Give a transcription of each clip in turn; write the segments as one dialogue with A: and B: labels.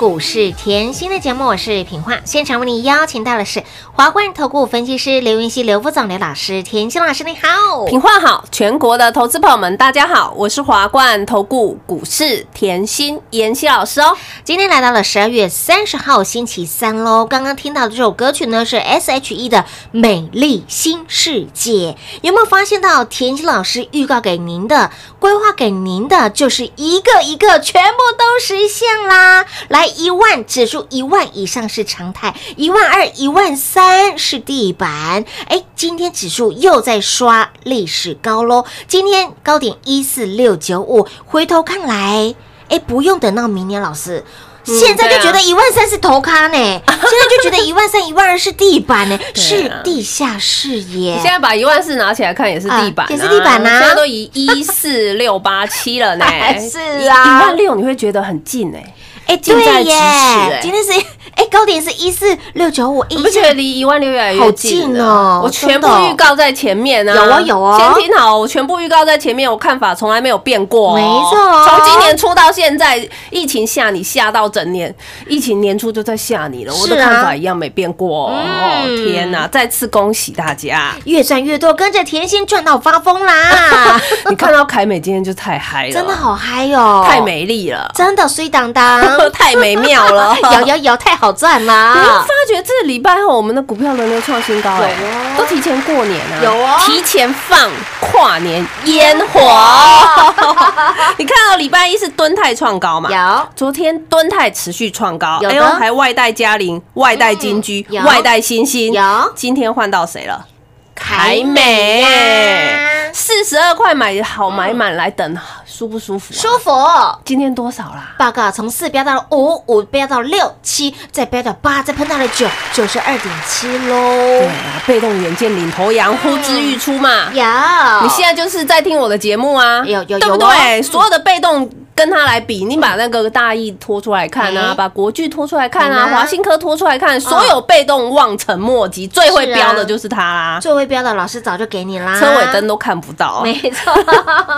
A: 股市甜心的节目，我是品化。现场为您邀请到的是华冠投顾分析师刘云熙、刘副总、刘老师，甜心老师你好。
B: 品化好，全国的投资朋友们，大家好，我是华冠投顾股市甜心妍希老师哦。
A: 今天来到了十二月三十号星期三喽。刚刚听到的这首歌曲呢是 S.H.E 的《美丽新世界》，有没有发现到甜心老师预告给您的、规划给您的，就是一个一个全部都实现啦！来一万指数一万以上是常态，一万二、一万三是地板。哎，今天指数又在刷历史高喽，今天高点一四六九五，回头看来。哎，不用等到明年，老师，现在就觉得一万三是头咖呢，现在就觉得一万三、一万二是地板呢，是地下室耶
B: 你现。在把一万四拿起来看，也是地板、啊
A: 啊也是地板啊
B: 现在都一一四六八七了呢。
A: 是啊
B: 一
A: 啊
B: 万六你会觉得很近哎、
A: 哎，
B: 近在咫尺
A: 对耶
B: 哎，
A: 今天是哎高点是一四六九五，
B: 你不觉得离一万六越来越近
A: 近
B: 了
A: 哦
B: 我全部预告在前面啊，
A: 有啊有啊
B: 先听好，我全部预告在前面，我看法从来没有变过、哦，
A: 没错。哦
B: 从今年初到现在，疫情吓你吓到整年，疫情年初就在吓你了，我的看法一样没变过、哦。
A: 嗯。
B: 天哪，再次恭喜大家！
A: 越赚越多，跟着甜心赚到发疯啦！
B: 你看到凯美今天就太嗨了，
A: 真的好嗨哦，
B: 太，美丽了，
A: 真的水当当，
B: 太美妙了。
A: 有有有，太好赚
B: 你会
A: 啦
B: 发！觉这礼拜后我们的股票轮流创新高哎、
A: 哦
B: 都提前过年啊，
A: 有哦
B: 提前放跨年烟火。你看到礼拜一是敦泰创高嘛？
A: 有。
B: 昨天敦泰持续创高，
A: 有的。
B: 哎呦，还外带嘉玲、外带金居、
A: 嗯
B: 外带星星，
A: 有。
B: 今天换到谁了？
A: 凯美。
B: 四十二块买好买满来等，舒不舒服、啊？
A: 舒服。
B: 今天多少啦？
A: 报告从四飙到了五，五飙到六七，再飙到八，再喷到了九，九十二点七喽
B: 对
A: 喽。
B: 啊，被动元件领头羊呼之欲出嘛。
A: 有，
B: 你现在就是在听我的节目啊，
A: 有有有
B: 对不
A: 哦
B: 对？所有的被动跟他来比，你把那个大益拖出来看啊，
A: 哎。
B: 把国剧拖出来看啊，华新科拖出来看，所有被动望尘莫及，最会标的就是他啦。
A: 最会飙的老师早就给你啦，
B: 车尾灯都看不到，
A: 没错，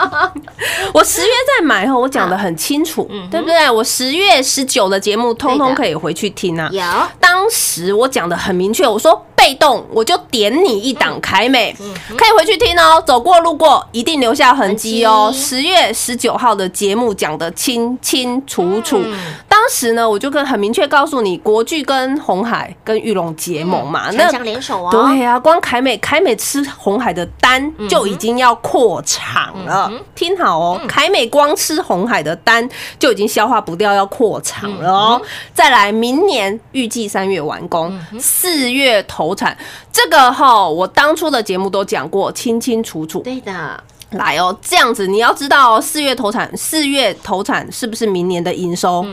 B: 我十月再买后，我讲的很清楚，对不对？我十月十九的节目，通通可以回去听啊。
A: 有。
B: 当时我讲的很明确，我说被动我就点你一档凯美，可以回去听哦。走过路过一定留下痕迹哦。十月十九号的节目讲的清清楚楚，
A: 嗯。
B: 当时呢我就跟很明确告诉你，国剧跟红海跟玉龙结盟嘛，
A: 强强联手哦，
B: 对呀、光凯美凯美吃红海的单就已经要扩厂了，听好哦，凯美光吃红海的单就已经消化不掉，要扩厂了哦。再来，明年预计三月完工，四月投产，这个哈、我当初的节目都讲过，清清楚楚。
A: 对的，
B: 来哦，这样子你要知道哦，四月投产，四月投产是不是明年的营收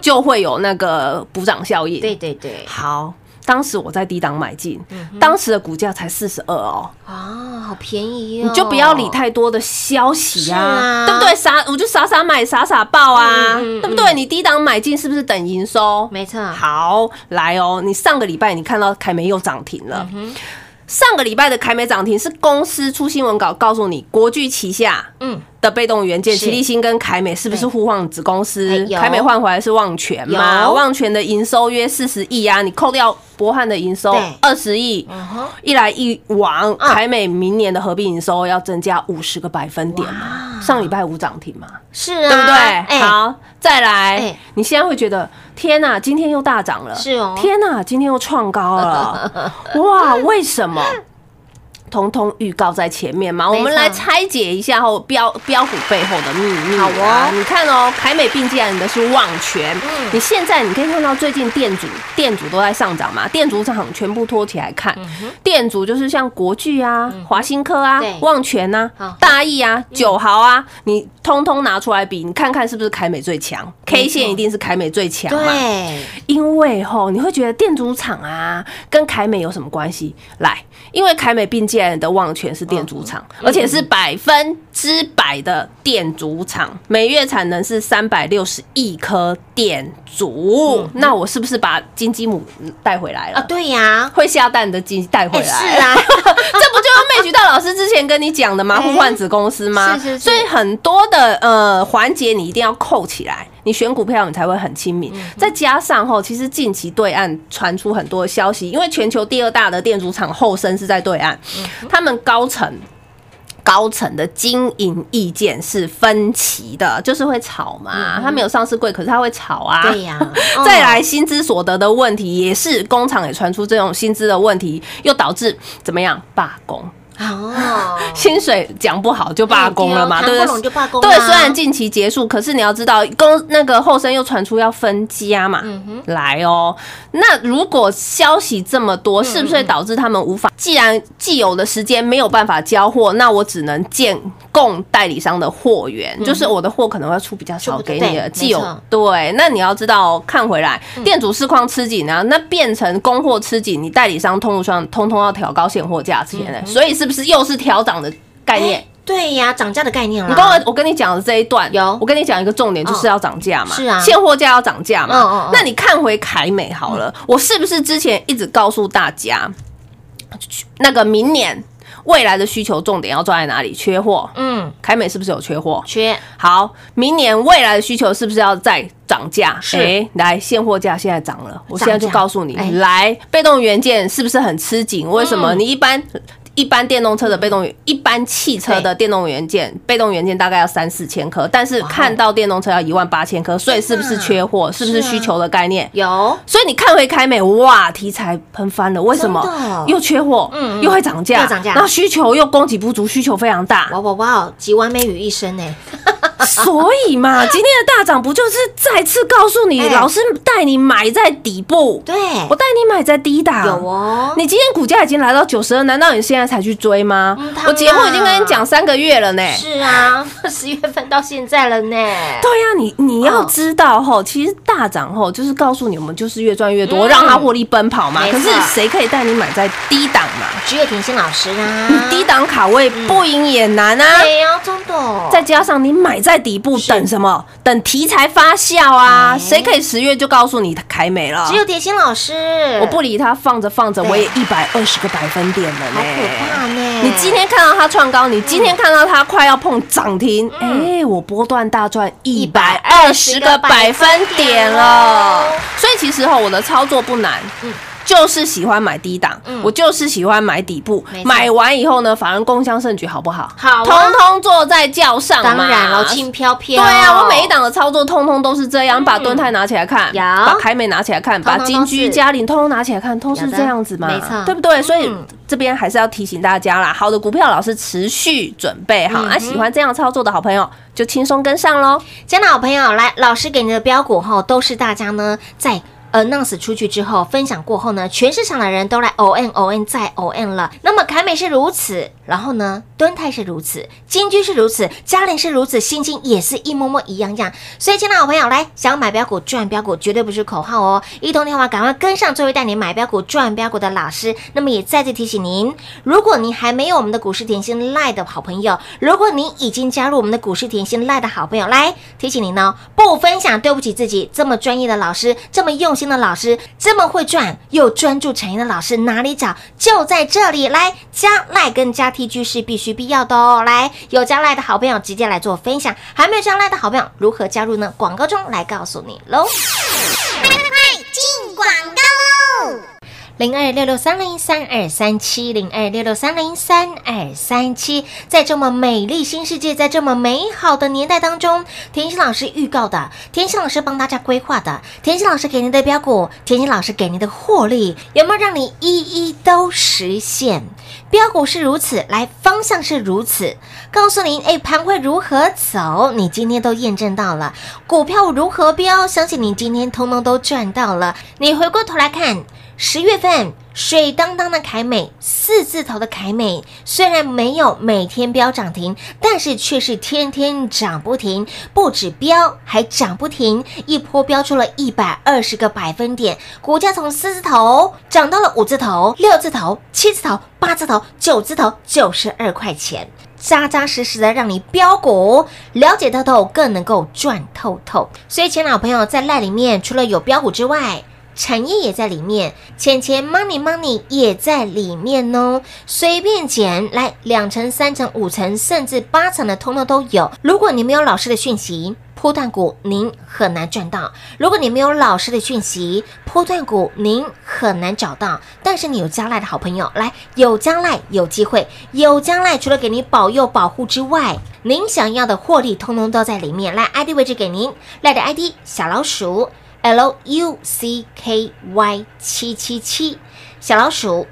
B: 就会有那个补涨效应？
A: 对对对，
B: 好，当时我在低档买进，当时的股价才四十二哦，
A: 啊，好便宜哦，
B: 你就不要理太多的消息
A: 是
B: 啊，
A: 啊
B: 对不对？傻，我就傻傻买，傻傻报啊，
A: 嗯嗯
B: 对不对？你低档买进是不是等营收？
A: 没错，
B: 好，来哦，你上个礼拜你看到凯美又涨停了。
A: 嗯
B: 上个礼拜的凯美涨停是公司出新闻稿告诉你，国巨旗下
A: 嗯，
B: 的被动元件，
A: 是。
B: 齐立新跟凯美是不是互换子公
A: 哎
B: 司？
A: 有。
B: 凯美换回来是旺泉嘛？旺泉的营收约四十亿啊，你扣掉博汉的营收二十亿，一来一往，
A: 嗯。
B: 凯美明年的合并营收要增加五十个百分点嘛？上礼拜五涨停嘛，
A: 是啊，
B: 对不对？
A: 哎，
B: 好，再来
A: 哎，
B: 你现在会觉得天哪，今天又大涨了，
A: 是哦。
B: 天哪，今天又创高了，哇，为什么？通通预告在前面嘛，我们来拆解一下后标标股背后的秘密、啊。
A: 好哦。
B: 你看哦，凯美并进来的是旺泉，
A: 嗯。
B: 你现在你可以看到最近店主店主都在上涨嘛，店主厂全部拖起来看，店主就是像国巨啊、华新科啊旺泉啊、大益啊、九豪啊，你通通拿出来比，你看看是不是凯美最强？K 线一定是凯美最强嘛？
A: 对，
B: 因为吼，你会觉得电阻厂啊跟凯美有什么关系？来，因为凯美并进来的旺泉是电阻厂，而且是百分之百的电阻厂，每月产能是三百六十亿颗电阻。那我是不是把金鸡母带回来了？
A: 啊，对呀，
B: 会下蛋的鸡带回
A: 哎，
B: 来，
A: 是啊，
B: 这不就是妹菊道老师之前跟你讲的吗？
A: 哎
B: 互换子公司吗？
A: 是是是
B: 所以很多的呃环节你一定要扣起来，你选股票你才会很亲民。
A: 嗯
B: 再加上吼，其实近期对岸传出很多消息，因为全球第二大的电阻厂后身是在对岸，
A: 嗯
B: 他们高层。高层的经营意见是分歧的，就是会吵嘛。他没有上市贵，可是他会吵啊。
A: 嗯对呀哦
B: 再来薪资所得的问题，也是工厂也传出这种薪资的问题，又导致怎么样罢工？
A: 哦，
B: 薪水讲不好就罢工了嘛，对不对
A: 哎对
B: 虽然近期结束，可是你要知道，公那个后生又传出要分家嘛，
A: 嗯
B: 来哦。那如果消息这么多，是不是会导致他们无法？既然既有的时间没有办法交货，那我只能建供代理商的货源，就是我的货可能会出比较少给你的。既有对，那你要知道，看回来店主市况吃紧啊，那变成供货吃紧，你代理商通路上通通要调高现货价钱
A: 嗯，
B: 所以是不是又是调涨的概念？
A: 对呀，涨价的概念啦。
B: 你刚刚我跟你讲的这一段，
A: 有
B: 我跟你讲一个重点，就是要涨价嘛，
A: 是啊
B: 现货价要涨价
A: 嗯嗯嗯
B: 嘛。那你看回凯美好了，我是不是之前一直告诉大家，那个明年未来的需求重点要抓在哪里？缺货。
A: 嗯，
B: 凯美是不是有缺货？
A: 缺
B: 好，明年未来的需求是不是要再涨价？
A: 是
B: 诶来，现货价现在涨了，我现在就告诉你
A: 哎，
B: 来，被动元件是不是很吃紧？为什么？
A: 嗯
B: 你一般。一般电动车的被动元，一般汽车的电动元件，被动元件大概要三四千颗，但是看到电动车要一万八千颗，所以是不是缺货？是不是需求的概念？
A: 有。
B: 所以你看回凯美，哇，题材喷翻了，为什么？又缺货，
A: 嗯嗯。
B: 又会涨价，
A: 又涨价。
B: 然后需求又供给不足，需求非常大，
A: 哇哇哇，集完美于一身呢。
B: 所以嘛，今天的大涨不就是再次告诉你，
A: 哎。
B: 老师带你买在底部，
A: 对，
B: 我带你买在低档，
A: 有哦。
B: 你今天股价已经来到九十二，难道你现在才去追吗我节目已经跟你讲三个月了呢。
A: 是啊，十月份到现在了呢。
B: 对呀、你你要知道吼，其实大涨后就是告诉你，我们就是越赚越多，
A: 嗯
B: 让它获利奔跑嘛。可是谁可以带你买在低档嘛？
A: 只有甜心老师啊，
B: 你 低档卡位不赢也难啊。
A: 对呀，真的。
B: 再加上你买在底部，等什么？等题材发酵啊！
A: 哎
B: 谁可以十月就告诉你凯美了？
A: 只有甜心老师，
B: 我不理他，放着放着，我也一百二十个百分点了
A: 好可
B: 呢。
A: 怕呢。
B: 你今天看到它创高，你今天看到它快要碰涨停，哎，我波段大赚一百二十个百分点了。所以其实哈，我的操作不难。就是喜欢买低档，
A: 嗯
B: 我就是喜欢买底部买完以后呢，反而共襄盛举，好不好？
A: 好啊
B: 通通坐在轿上嘛。
A: 当然了，轻飘飘。
B: 对啊，我每一档的操作通通都是这样，把敦泰拿起来看，把凯美拿起来看，
A: 通通
B: 把金居、
A: 是
B: 嘉玲通通拿起来看，都是这样子嘛，
A: 没错
B: 对不对？所以
A: 嗯
B: 这边还是要提醒大家啦，好的股票老师持续准备好，
A: 嗯
B: 啊，喜欢这样操作的好朋友就轻松跟上喽。
A: 亲爱的好朋友，来，老师给你的标股后，都是大家呢在。而 nas 出去之后，分享过后呢，全市场的人都来 O N O N 再 O N 了。那么凯美是如此，然后呢，敦泰是如此，金居是如此，嘉玲是如此，新金也是一模模一样样。所以，亲爱的好朋友，来想要买标股赚标股，绝对不是口号哦！一通电话，赶快跟上这位带你买标股赚标股的老师。那么也再次提醒您，如果您还没有我们的股市甜心赖的好朋友，如果您已经加入我们的股市甜心赖的好朋友，来提醒您哦，不分享对不起自己。这么专业的老师，这么用心的老师，这么会赚又专注产业的老师，哪里找？就在这里，来加赖跟加 TG 是必须必要的哦。来，有加来的好朋友直接来做分享，还没有加来的好朋友如何加入呢？广告中来告诉你喽。零二六六三零三二三七零二六六三零三二三七，在这么美丽新世界，在这么美好的年代当中，田心老师预告的，田心老师帮大家规划的，田心老师给您的标股，田心老师给您的获利，有没有让你一一都实现？标股是如此，来方向是如此，告诉您，哎，盘会如何走，你今天都验证到了，股票如何标，相信你今天通通都赚到了。你回过头来看。十月份水当当的凯美，四字头的凯美，虽然没有每天飙涨停，但是却是天天涨不停，不止飙还涨不停，一波飙出了一百二十个百分点，股价从四字头涨到了五字头、六字头、七字头、八字头、九字头，九十二块钱。扎扎实实的让你标股了解透透，更能够赚透透。所以，前老朋友在赖里面，除了有标股之外，产业也在里面，钱钱 money money 也在里面哦。随便捡来两层、三层、五层，甚至八层的，通通都有。如果你没有老师的讯息，波段股您很难赚到；如果你没有老师的讯息，波段股您很难找到。但是你有将来的好朋友，来有将来有机会，有将来除了给你保佑保护之外，您想要的获利通通都在里面。来，ID 位置给您，赖的 ID 小老鼠。L U C K Y 七七七，小老鼠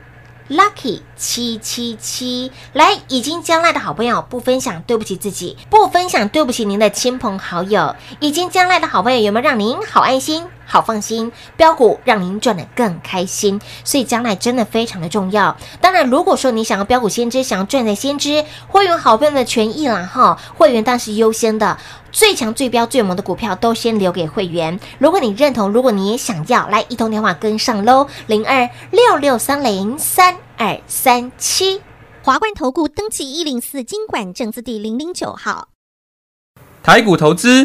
A: Lucky 七七七，来，已经将来的好朋友不分享，对不起自己；不分享，对不起您的亲朋好友。已经将来的好朋友，有没有让您好安心？好放心，标股让您赚得更开心，所以将来真的非常的重要。当然，如果说你想要标股先知，想要赚在先知，会员好朋友的权益啦哈，会员当然是优先的。最强、最标、最猛的股票都先留给会员。如果你认同，如果你也想要，来一通电话跟上喽，零二六六三零三二三七。
C: 华冠投顾登记一零四经管证字第零零九号。
D: 台股投资，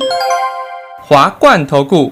D: 华冠投顾。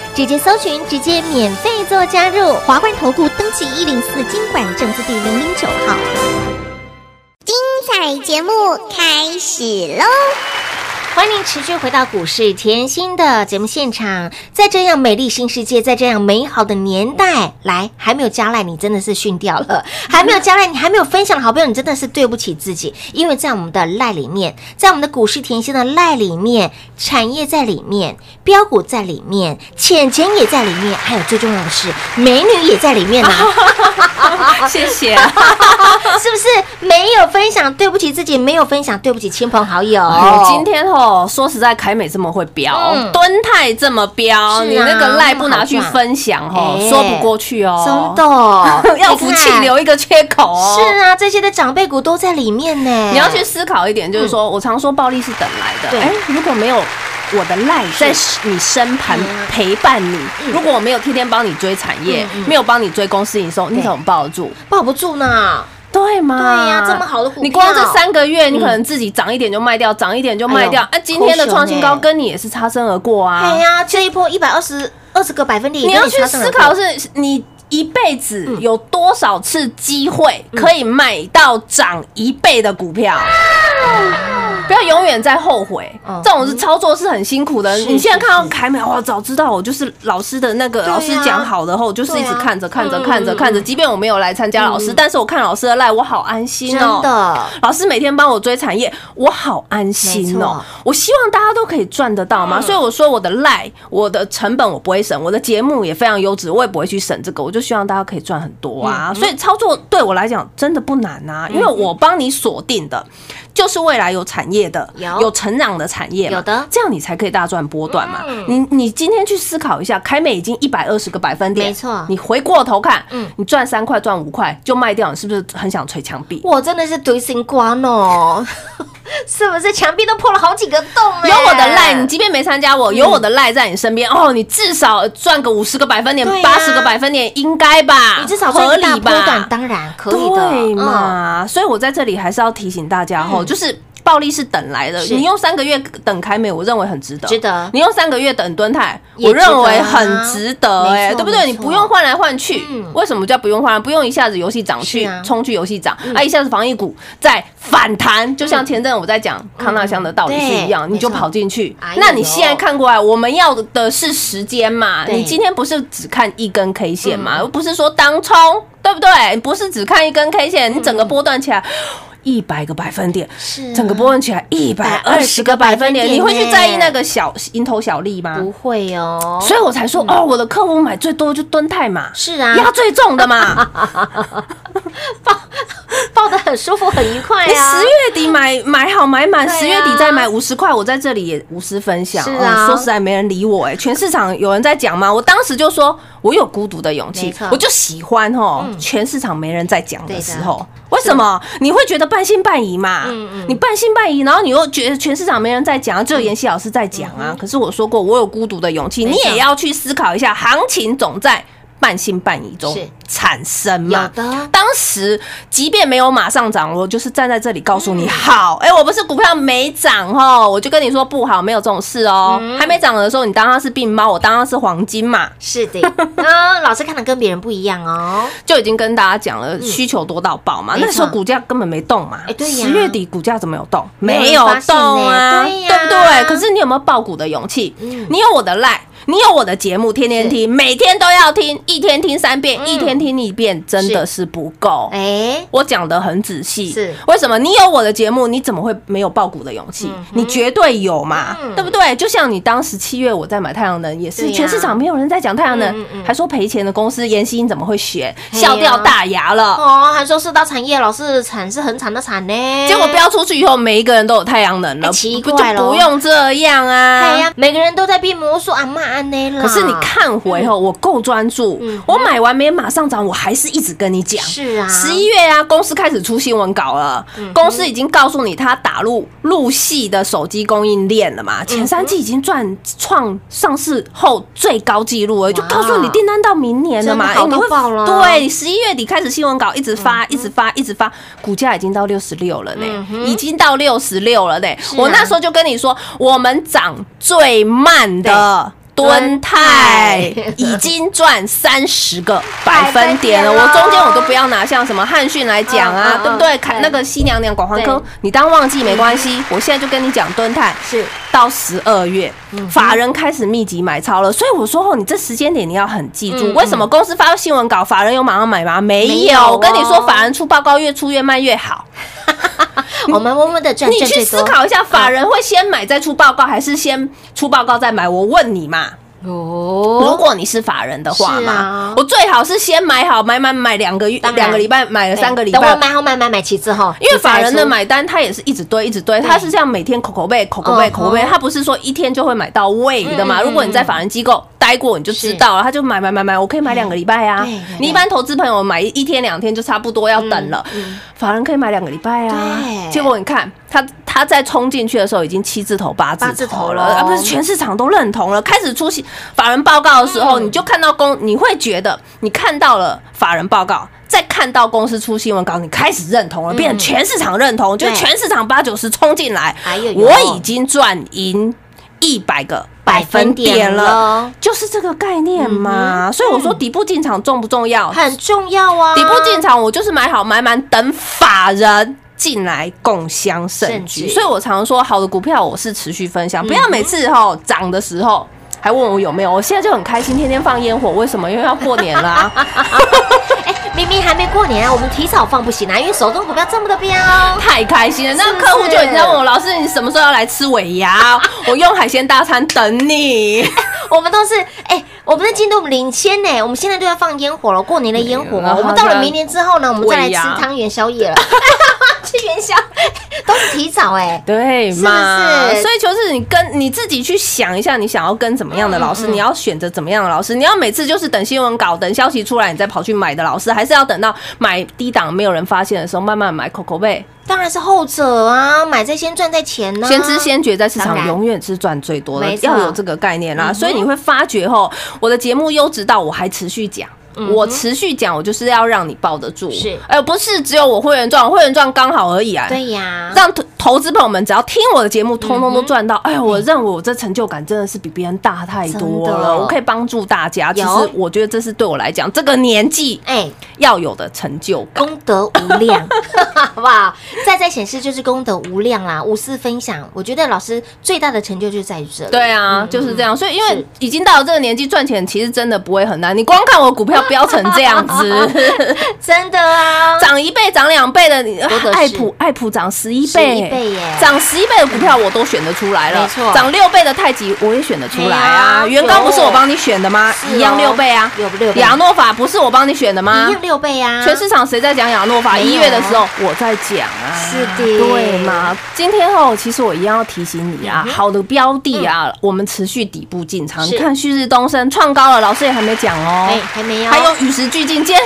A: 直接搜寻，直接免费做加入。
C: 华冠投顾登记一零四经管证字第零零九号。
E: 精彩节目开始喽！
A: 欢迎持续回到股市甜心的节目现场，在这样美丽新世界，在这样美好的年代，来还没有加赖，你真的是训掉了；还没有加赖，你还没有分享的好朋友，你真的是对不起自己，因为在我们的赖里面，在我们的股市甜心的赖里面，产业在里面，标股在里面，钱钱也在里面，还有最重要的是，美女也在里面呢、
B: 谢谢。
A: 是不是？没有分享，对不起自己；没有分享，对不起亲朋好友。
B: 哎，今天哦，说实在，凯美这么会标，
A: 嗯。
B: 敦泰这么标，
A: 是啊
B: 你那个赖不拿去分享哦，
A: 哎。
B: 说不过去哦，
A: 真的。
B: 要福气留一个缺口哦。
A: 是啊，这些的长辈股都在里面呢。
B: 你要去思考一点，就是说、我常说暴力是等来的。
A: 对。
B: 哎，如果没有我的赖在你身旁
A: 嗯。
B: 陪伴你，如果我没有天天帮你追产业，没有帮你追公司营收，你怎么抱得住？
A: 抱不住呢。
B: 对吗？
A: 对呀这么好的股票
B: 你光这三个月，你可能自己涨一点就卖掉，涨一点就卖掉。
A: 哎
B: 啊，今天的创新高跟你也是擦身而过啊。
A: 对呀，这一波一百二十二十个百分点，
B: 你要去思考，是你一辈子
A: 嗯
B: 有多少次机会可以买到涨一倍的股票？不要永远在后悔
A: 嗯，
B: 这种是操作是很辛苦的。
A: 是
B: 你现在看到凯美，哇，早知道我就是老师的那个老师讲好的后，我就是一直看着看着看着看着，
A: 嗯
B: 即便我没有来参加老师，
A: 嗯
B: 但是我看老师的赖，我好安心
A: 真
B: 哦。
A: 的。
B: 老师每天帮我追产业，我好安心
A: 错
B: 哦。我希望大家都可以赚得到嘛，
A: 嗯
B: 所以我说我的赖，我的成本我不会省，我的节目也非常优质，我也不会去省这个，我就希望大家可以赚很多啊。
A: 嗯
B: 所以操作对我来讲真的不难啊，因为我帮你锁定的。就是未来有产业的，
A: 有有
B: 成长的产业，
A: 有的
B: 这样你才可以大赚波段嘛。
A: 嗯
B: 你你今天去思考一下，凯美已经一百二十个百分点，
A: 没错
B: 你回过头看，
A: 嗯
B: 你赚三块赚五块就卖掉，你是不是很想捶墙壁？
A: 我真的是堆心瓜哦，是不是墙壁都破了好几个洞哎？
B: 有我的赖，你即便没参加我，有我的赖在你身边哦，你至少赚个五十个百分点八十个百分点，应该吧？
A: 你至少
B: 合理吧？
A: 当然可以的，
B: 对
A: 嗯？
B: 嘛？所以我在这里还是要提醒大家哦，就是。暴利是等来的，你用三个月等凯美，我认为很值得。
A: 值得
B: 你用三个月等蹲泰，我认为很值得，哎，对不对？你不用换来换去
A: 嗯，
B: 为什么叫不用换？不用一下子游戏涨去冲去游戏涨，啊，一下子防疫股在反弹，就像前阵我在讲康纳香的道理是一样，
A: 对
B: 你就跑进去
A: 哎。
B: 那你现在看过来，我们要的是时间嘛？你今天不是只看一根 K 线嘛？
A: 嗯
B: 不是说当冲，对不对？你不是只看一根 K 线，你整个波段起来。一百个百分点，
A: 是啊
B: 整个波纹起来一百二十个百分点，你会去在意那个小蝇头小利吗？
A: 不会哦，
B: 所以我才说哦，我的客户买最多就蹲泰嘛，
A: 是啊，
B: 压最重的嘛。
A: 抱得很舒服，很愉快
B: 你
A: 啊。
B: 十月底买买好买满，十月底再买五十块，我在这里也无私分享。
A: 是啊
B: 哦说实在没人理我哎，全市场有人在讲吗？我当时就说我有孤独的勇气，我就喜欢哦，
A: 嗯
B: 全市场没人在讲
A: 的
B: 时候，为什么你会觉得半信半疑嘛？
A: 嗯嗯
B: 你半信半疑，然后你又觉得全市场没人在讲，只有妍希老师在讲啊。可是我说过，我有孤独的勇气，你也要去思考一下，行情总在半信半疑中
A: 是
B: 产生
A: 有
B: 嘛。
A: 的，
B: 当时即便没有马上涨，我就是站在这里告诉
A: 嗯
B: 你好，哎、我不是股票没涨哦，我就跟你说不好，没有这种事哦。
A: 嗯
B: 还没涨的时候，你当它是病猫，我当它是黄金嘛，
A: 是的，啊，老师看的跟别人不一样哦。
B: 就已经跟大家讲了，需求多到爆嘛。那时候股价根本没动嘛，
A: 哎对呀
B: 十月底股价怎么有动？
A: 没有
B: 动啊，
A: 呢对呀
B: 不对？可是你有没有爆股的勇气？
A: 嗯
B: 你有我的赖。你有我的节目，天天听，每天都要听，一天听三遍，
A: 嗯
B: 一天听一遍，真的是不够。
A: 哎，
B: 我讲的很仔细，
A: 是
B: 为什么？你有我的节目，你怎么会没有爆股的勇气？你绝对有嘛，
A: 嗯
B: 对不对？就像你当时七月我在买太阳能，也是全市场没有人在讲太阳能还说赔钱的公司，妍希你怎么会学？
A: 哎呀
B: 笑掉大牙了。
A: 哦，还说四大产业，老是惨是很惨的惨呢。
B: 结果标出去以后，每一个人都有太阳能了，
A: 哎奇
B: 不
A: 怪咯
B: 就不用这样
A: 哎
B: 啊？
A: 呀，每个人都在变魔术啊，骂安呢啦。
B: 可是你看回后，我够专注
A: 嗯，
B: 我买完没马上涨，我还是一直跟你讲。
A: 是啊，
B: 十一月啊，公司开始出新闻稿了。公司已经告诉你，他打入入系的手机供应链了嘛？前三季已经赚创上市后最高纪录了，就告诉你订单到明年了嘛？哎你会
A: 到爆了
B: 对，十一月底开始新闻稿一直发，一直发，一直发，股价已经到六十六了呢，已经到六十六了呢。我那时候就跟你说，我们涨最慢的。敦泰已经赚三十个百分点了，我中间我都不要拿像什么汉讯来讲啊，对不对？那个西娘娘广环科，你当忘记没关系，我现在就跟你讲敦泰
A: 是
B: 到十二月，法人开始密集买超了，所以我说哦，你这时间点你要很记住，
A: 嗯
B: 为什么公司发新闻稿，法人有马上买吗？没
A: 有，
B: 我跟你说，法人出报告越出越慢越好。
A: 我们默默的赚
B: 你去。思考一下，法人会先买再出报告，还是先出报告再买？我问你嘛。哦如
A: 哦，
B: 果你是法人的话嘛
A: 啊，
B: 我最好是先买好，买买买两个月两个礼拜，买了三个礼拜。
A: 等我买好买买买齐之后，
B: 因为法人的买单，他也是一直堆，一直堆，他是这样每天口口背、口口背、
A: 嗯
B: 口口背，他不是说一天就会买到位的嘛。
A: 嗯嗯
B: 如果你在法人机构待过，你就知道了，他就买买买买，我可以买两个礼拜啊。你一般投资朋友买一天两天就差不多要等了，法人可以买两个礼拜啊。
A: 对。
B: 结果你看他他在冲进去的时候已经七字头八字
A: 头
B: 头了，
A: 了
B: 啊不是全市场都认同了，开始出现法人报告的时候，
A: 嗯。
B: 你就看到公，你会觉得你看到了法人报告。再看到公司出新闻稿，你开始认同了，变成全市场认同，就是全市场八九十冲进来。
A: 哎呦，呦。
B: 我已经赚赢一百个百分点了，就是这个概念嘛。所以我说底部进场重不重要？
A: 很重要啊。
B: 底部进场，我就是买好买满，等法人。进来共襄盛
A: 盛
B: 举，所以我常说，好的股票我是持续分享，不要每次哈涨的时候还问我有没有。我现在就很开心，天天放烟火，为什么？因为要过年啦、
A: 哎，明明还没过年啊，我们提早放不行啊，因为手中股票这么的标。
B: 太开心了！那客户就已经在问我，老师你什么时候要来吃尾牙？我用海鲜大餐等你。
A: 我们都是哎、我们的进度领先呢，我们现在都要放烟火了，过年的烟火我们到了明年之后呢，我们再来吃汤圆宵夜了，吃 元宵都是提早哎。
B: 对
A: 是
B: 嘛？
A: 不是
B: 所以就是你跟你自己去想一下，你想要跟怎么样的老师，你要选择怎么样的老师？你要每次就是等新闻稿、等消息出来，你再跑去买的老师，还是要等到买低档没有人发现的时候，慢慢买口口贝？
A: 当然是后者啊，买在先赚在前呢、
B: 先知先觉，在市场永远是赚最多的要有这个概念啦。
A: 嗯
B: 所以你会发觉吼，我的节目优质到我还持续讲。我持续讲，我就是要让你抱得住，
A: 是
B: 而不是只有我会员赚，我会员赚刚好而已啊。
A: 对呀，
B: 让投投资朋友们只要听我的节目，通通都赚到。哎呀，我认为我这成就感真的是比别人大太多了。我可以帮助大家，其实我觉得这是对我来讲这个年纪
A: 哎，
B: 要有的成就感。
A: 功德无量，好不好？再再显示就是功德无量啦，无私分享。我觉得老师最大的成就就在于这里。
B: 对啊，就是这样。所以因为已经到了这个年纪，赚钱其实真的不会很难。你光看我股票飙成这样子，
A: 真的啊，
B: 涨一倍、涨两倍的，爱普爱普涨十一
A: 11
B: 倍，
A: 倍耶。
B: 涨十一倍的股票我都选得出来了。
A: 没错。
B: 涨六倍的太极我也选得出来
A: 哎
B: 啊。
A: 呀
B: 元刚不是我帮你选的吗？一样六倍啊。
A: 六六倍。
B: 亚诺法不是我帮你选的吗？
A: 一？样六倍啊，
B: 全市场谁在讲亚诺法？一月的时候我在讲啊，
A: 是的。
B: 对嘛？今天哦，其实我一样要提醒你啊，好的标的啊，我们持续底部进场。你看旭日东升创高了，老师也还没讲哦，
A: 哎还没有，
B: 还有与时俱进，今天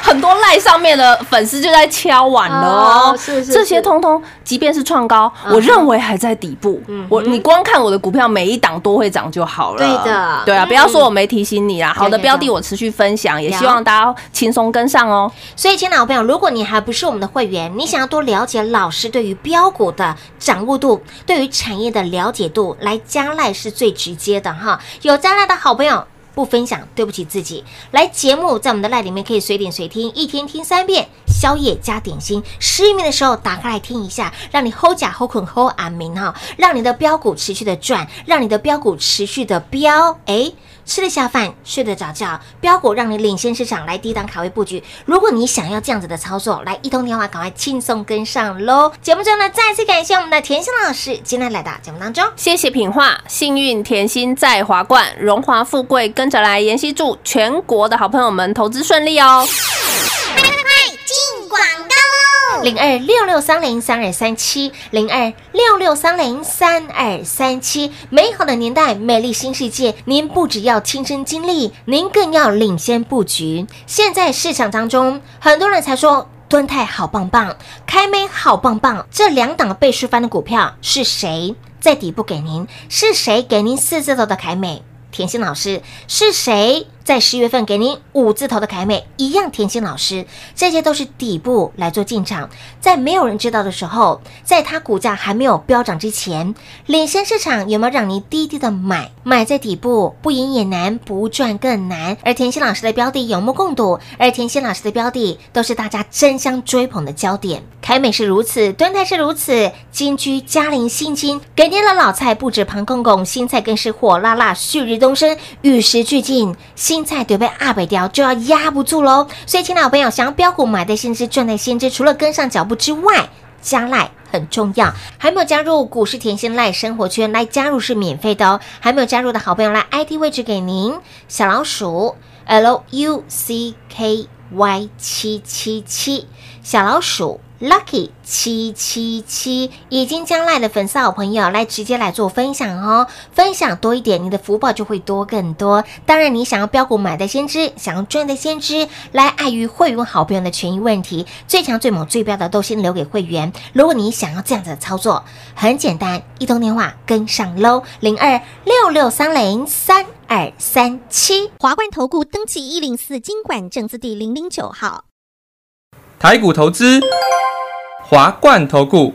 B: 很多赖上面的粉丝就在敲碗了哦，
A: 哦是是
B: 这些通通，即便是创高，
A: 嗯
B: 我认为还在底部。我你光看我的股票每一档都会涨就好了。
A: 对的
B: 对啊，
A: 嗯
B: 不要说我没提醒你啦。好的标的我持续分享，也希望大家轻松跟上哦。
A: 所以，亲爱的好朋友，如果你还不是我们的会员，你想要多了解老师对于标股的掌握度，对于产业的了解度，来加赖是最直接的哈。有加赖的好朋友。不分享，对不起自己。来节目在我们的赖里面可以随点随听，一天听三遍，宵夜加点心。失眠的时候打开来听一下，让你 hold 甲 hold 捆 hold 安眠哈，让你的标股持续的转，让你的标股持续的飙。哎，吃得下饭，睡得着觉，标股让你领先市场，来低档卡位布局。如果你想要这样子的操作，来一通电话，赶快轻松跟上喽！节目中呢，再次感谢我们的甜心老师今天来到节目当中。
B: 谢谢品画，幸运甜心在华冠，荣华富贵跟着来。妍希祝全国的好朋友们投资顺利哦。
E: 快进广告喽！
A: 零二六六三零三二三七，零二六六三零三二三七。美好的年代，美丽新世界，您不只要亲身经历，您更要领先布局。现在市场当中，很多人才说。敦泰好棒棒，开美好棒棒，这两档倍数翻的股票是谁在底部给您？是谁给您四字头的凯美？甜心老师是谁在十月份给您五字头的凯美？一样，甜心老师，这些都是底部来做进场，在没有人知道的时候，在它股价还没有飙涨之前，领先市场有没有让你低低的买？买在底部，不赢也难，不赚更难。而甜心老师的标的有目共睹，而甜心老师的标的都是大家争相追捧的焦点。凯美是如此，端泰是如此，金居、嘉陵、新金给您的老菜不止庞公公，新菜更是火辣辣，旭日东升，与时俱进。新菜对被阿北雕就要压不住喽。所以，亲爱的朋友，想要标股买的先知，赚的先知，除了跟上脚步之外，加赖很重要。还没有加入股市甜心赖生活圈，来加入是免费的哦。还没有加入的好朋友，来 ID 位置给您，小老鼠 L U C K Y 七七七，小老鼠。Lucky 七七七已经将来的粉丝好朋友来直接来做分享哦，分享多一点，你的福报就会多更多。当然，你想要标股买的先知，想要赚的先知，来碍于会员好朋友的权益问题，最强最猛最标的都先留给会员。如果你想要这样子的操作，很简单，一通电话跟上喽，零二六六三零三二三七。
C: 华冠投顾登记一零四经管证字第零零九号。
D: 台股投资，华冠投顾。